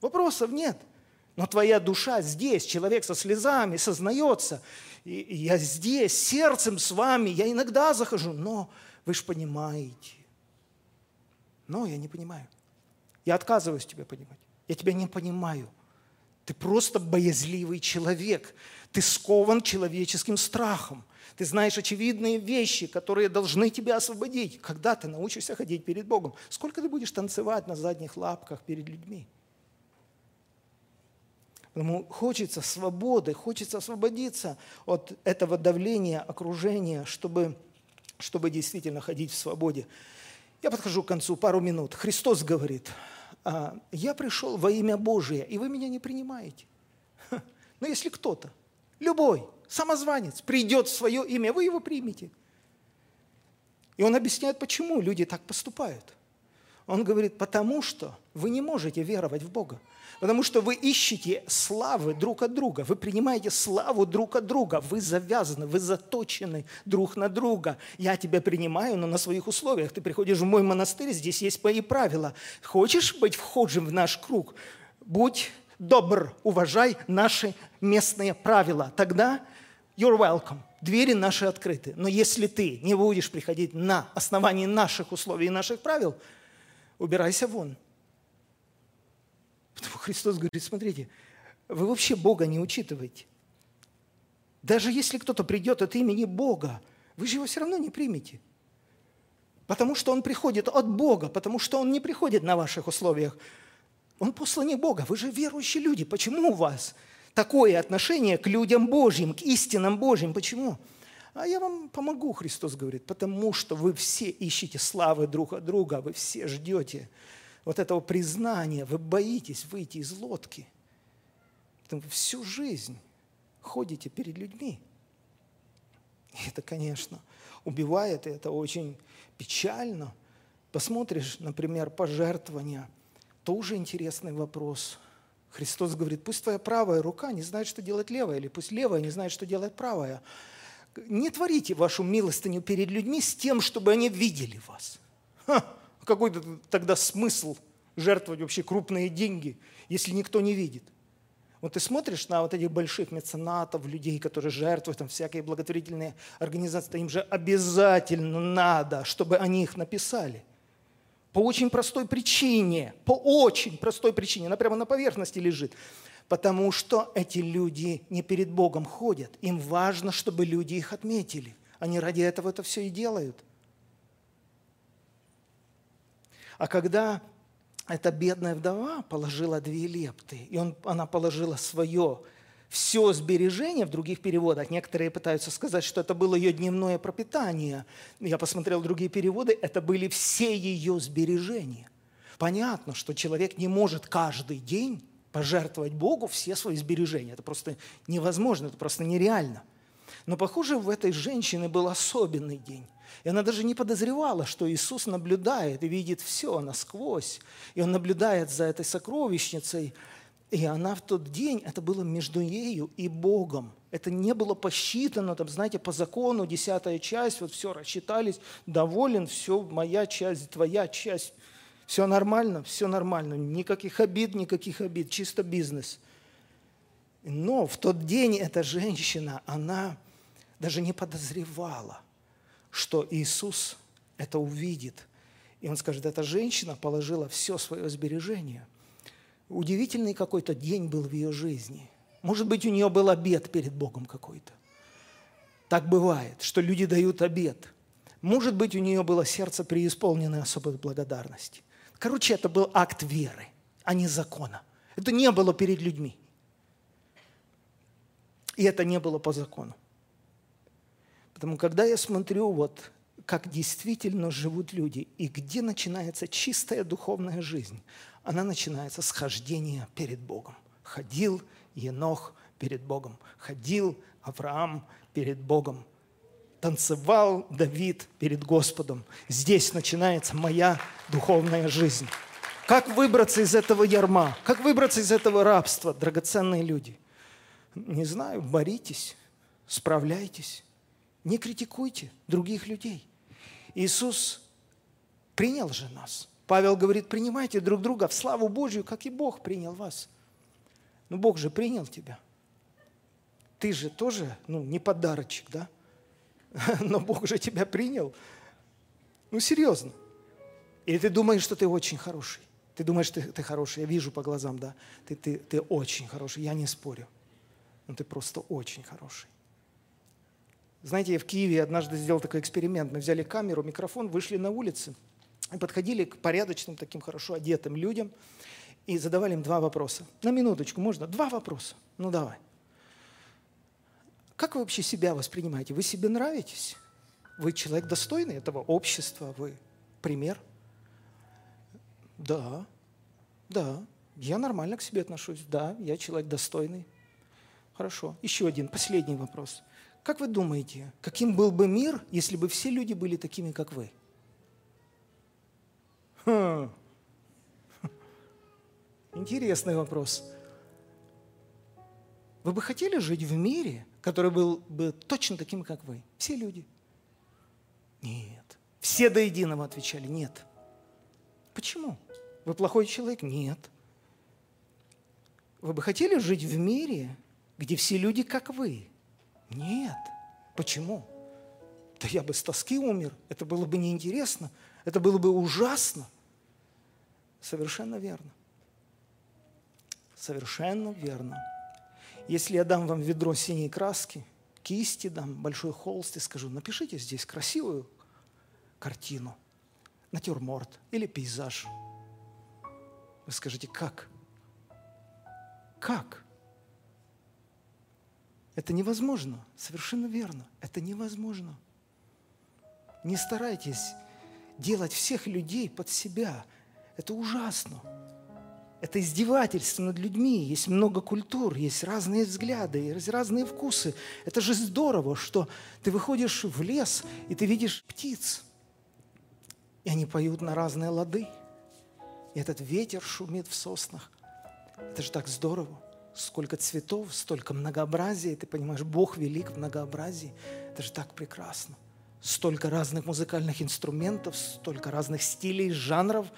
вопросов нет. Но твоя душа здесь, человек со слезами сознается, и я здесь, сердцем с вами, я иногда захожу, но вы же понимаете. Но я не понимаю. Я отказываюсь тебя понимать. Я тебя не понимаю. Ты просто боязливый человек. Ты скован человеческим страхом. Ты знаешь очевидные вещи, которые должны тебя освободить. Когда ты научишься ходить перед Богом? Сколько ты будешь танцевать на задних лапках перед людьми? Поэтому хочется свободы, хочется освободиться от этого давления окружения, чтобы, чтобы действительно ходить в свободе. Я подхожу к концу, пару минут. Христос говорит, «А, я пришел во имя Божие, и вы меня не принимаете. Но если кто-то, любой, самозванец, придет в свое имя, вы его примете. И он объясняет, почему люди так поступают. Он говорит, потому что вы не можете веровать в Бога. Потому что вы ищете славы друг от друга, вы принимаете славу друг от друга, вы завязаны, вы заточены друг на друга. Я тебя принимаю, но на своих условиях. Ты приходишь в мой монастырь, здесь есть мои правила. Хочешь быть вхожим в наш круг? Будь добр, уважай наши местные правила. Тогда you're welcome. Двери наши открыты. Но если ты не будешь приходить на основании наших условий и наших правил, убирайся вон. Потому Христос говорит, смотрите, вы вообще Бога не учитываете. Даже если кто-то придет от имени Бога, вы же его все равно не примете. Потому что он приходит от Бога, потому что он не приходит на ваших условиях. Он посланник Бога, вы же верующие люди. Почему у вас такое отношение к людям Божьим, к истинам Божьим. Почему? А я вам помогу, Христос говорит, потому что вы все ищете славы друг от друга, вы все ждете вот этого признания, вы боитесь выйти из лодки. Потому всю жизнь ходите перед людьми. И это, конечно, убивает, и это очень печально. Посмотришь, например, пожертвования, тоже интересный вопрос – Христос говорит, пусть твоя правая рука не знает, что делать левая, или пусть левая не знает, что делать правая. Не творите вашу милостыню перед людьми с тем, чтобы они видели вас. Ха, какой тогда смысл жертвовать вообще крупные деньги, если никто не видит? Вот ты смотришь на вот этих больших меценатов, людей, которые жертвуют, там всякие благотворительные организации, им же обязательно надо, чтобы они их написали – по очень простой причине, по очень простой причине, она прямо на поверхности лежит. Потому что эти люди не перед Богом ходят. Им важно, чтобы люди их отметили. Они ради этого это все и делают. А когда эта бедная вдова положила две лепты, и он, она положила свое все сбережение в других переводах. Некоторые пытаются сказать, что это было ее дневное пропитание. Я посмотрел другие переводы, это были все ее сбережения. Понятно, что человек не может каждый день пожертвовать Богу все свои сбережения. Это просто невозможно, это просто нереально. Но, похоже, в этой женщине был особенный день. И она даже не подозревала, что Иисус наблюдает и видит все насквозь. И Он наблюдает за этой сокровищницей – и она в тот день, это было между ею и Богом. Это не было посчитано, там, знаете, по закону, десятая часть, вот все, рассчитались, доволен, все, моя часть, твоя часть. Все нормально, все нормально, никаких обид, никаких обид, чисто бизнес. Но в тот день эта женщина, она даже не подозревала, что Иисус это увидит И он скажет, эта женщина положила все свое сбережение. Удивительный какой-то день был в ее жизни. Может быть, у нее был обед перед Богом какой-то. Так бывает, что люди дают обед. Может быть, у нее было сердце преисполненное особой благодарности. Короче, это был акт веры, а не закона. Это не было перед людьми. И это не было по закону. Потому когда я смотрю, вот, как действительно живут люди, и где начинается чистая духовная жизнь, она начинается с хождения перед Богом. Ходил Енох перед Богом, ходил Авраам перед Богом, танцевал Давид перед Господом. Здесь начинается моя духовная жизнь. Как выбраться из этого ярма? Как выбраться из этого рабства, драгоценные люди? Не знаю, боритесь, справляйтесь, не критикуйте других людей. Иисус принял же нас. Павел говорит, принимайте друг друга в славу Божью, как и Бог принял вас. Но Бог же принял тебя. Ты же тоже, ну, не подарочек, да? Но Бог же тебя принял. Ну, серьезно. Или ты думаешь, что ты очень хороший. Ты думаешь, ты, ты хороший. Я вижу по глазам, да. Ты, ты, ты очень хороший, я не спорю но ты просто очень хороший. Знаете, я в Киеве однажды сделал такой эксперимент. Мы взяли камеру, микрофон, вышли на улицы подходили к порядочным, таким хорошо одетым людям и задавали им два вопроса. На минуточку, можно? Два вопроса. Ну давай. Как вы вообще себя воспринимаете? Вы себе нравитесь? Вы человек достойный этого общества? Вы пример? Да, да, я нормально к себе отношусь. Да, я человек достойный. Хорошо. Еще один, последний вопрос. Как вы думаете, каким был бы мир, если бы все люди были такими, как вы? Хм. Интересный вопрос. Вы бы хотели жить в мире, который был бы точно таким, как вы? Все люди? Нет. Все до единого отвечали нет. Почему? Вы плохой человек? Нет. Вы бы хотели жить в мире, где все люди, как вы. Нет. Почему? Да я бы с тоски умер. Это было бы неинтересно. Это было бы ужасно. Совершенно верно. Совершенно верно. Если я дам вам ведро синей краски, кисти дам, большой холст и скажу, напишите здесь красивую картину, натюрморт или пейзаж. Вы скажете, как? Как? Это невозможно. Совершенно верно. Это невозможно. Не старайтесь делать всех людей под себя. Это ужасно. Это издевательство над людьми. Есть много культур, есть разные взгляды, есть разные вкусы. Это же здорово, что ты выходишь в лес, и ты видишь птиц. И они поют на разные лады. И этот ветер шумит в соснах. Это же так здорово сколько цветов, столько многообразия. Ты понимаешь, Бог велик в многообразии. Это же так прекрасно. Столько разных музыкальных инструментов, столько разных стилей, жанров,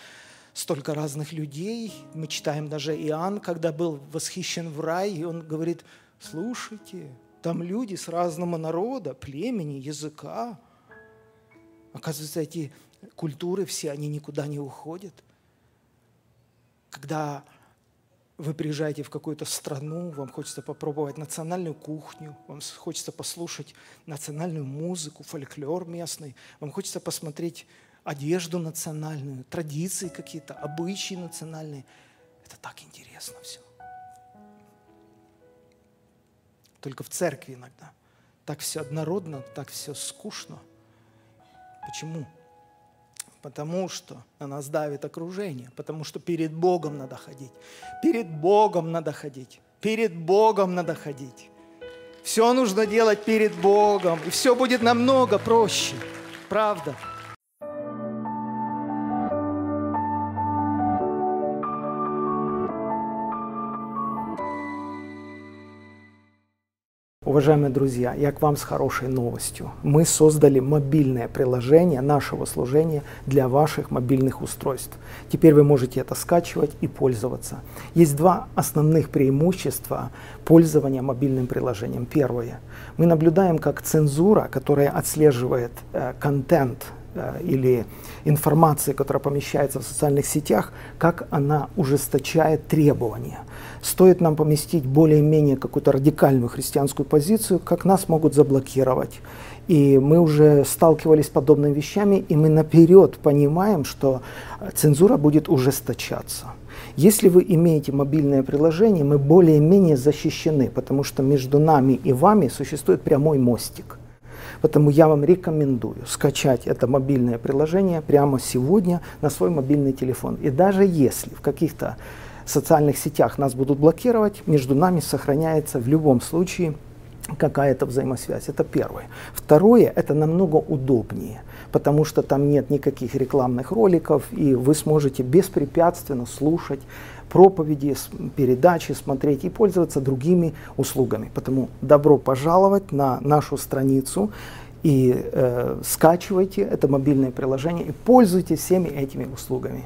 столько разных людей. Мы читаем даже Иоанн, когда был восхищен в рай, и он говорит, слушайте, там люди с разного народа, племени, языка. Оказывается, эти культуры все, они никуда не уходят. Когда вы приезжаете в какую-то страну, вам хочется попробовать национальную кухню, вам хочется послушать национальную музыку, фольклор местный, вам хочется посмотреть одежду национальную, традиции какие-то, обычаи национальные. Это так интересно все. Только в церкви иногда. Так все однородно, так все скучно. Почему? Потому что на нас давит окружение, потому что перед Богом надо ходить. Перед Богом надо ходить. Перед Богом надо ходить. Все нужно делать перед Богом, и все будет намного проще. Правда. Уважаемые друзья, я к вам с хорошей новостью. Мы создали мобильное приложение нашего служения для ваших мобильных устройств. Теперь вы можете это скачивать и пользоваться. Есть два основных преимущества пользования мобильным приложением. Первое. Мы наблюдаем, как цензура, которая отслеживает э, контент э, или информации, которая помещается в социальных сетях, как она ужесточает требования. Стоит нам поместить более-менее какую-то радикальную христианскую позицию, как нас могут заблокировать. И мы уже сталкивались с подобными вещами, и мы наперед понимаем, что цензура будет ужесточаться. Если вы имеете мобильное приложение, мы более-менее защищены, потому что между нами и вами существует прямой мостик. Поэтому я вам рекомендую скачать это мобильное приложение прямо сегодня на свой мобильный телефон. И даже если в каких-то социальных сетях нас будут блокировать, между нами сохраняется в любом случае какая-то взаимосвязь. Это первое. Второе, это намного удобнее, потому что там нет никаких рекламных роликов, и вы сможете беспрепятственно слушать проповеди, передачи, смотреть и пользоваться другими услугами. Поэтому добро пожаловать на нашу страницу и э, скачивайте это мобильное приложение и пользуйтесь всеми этими услугами.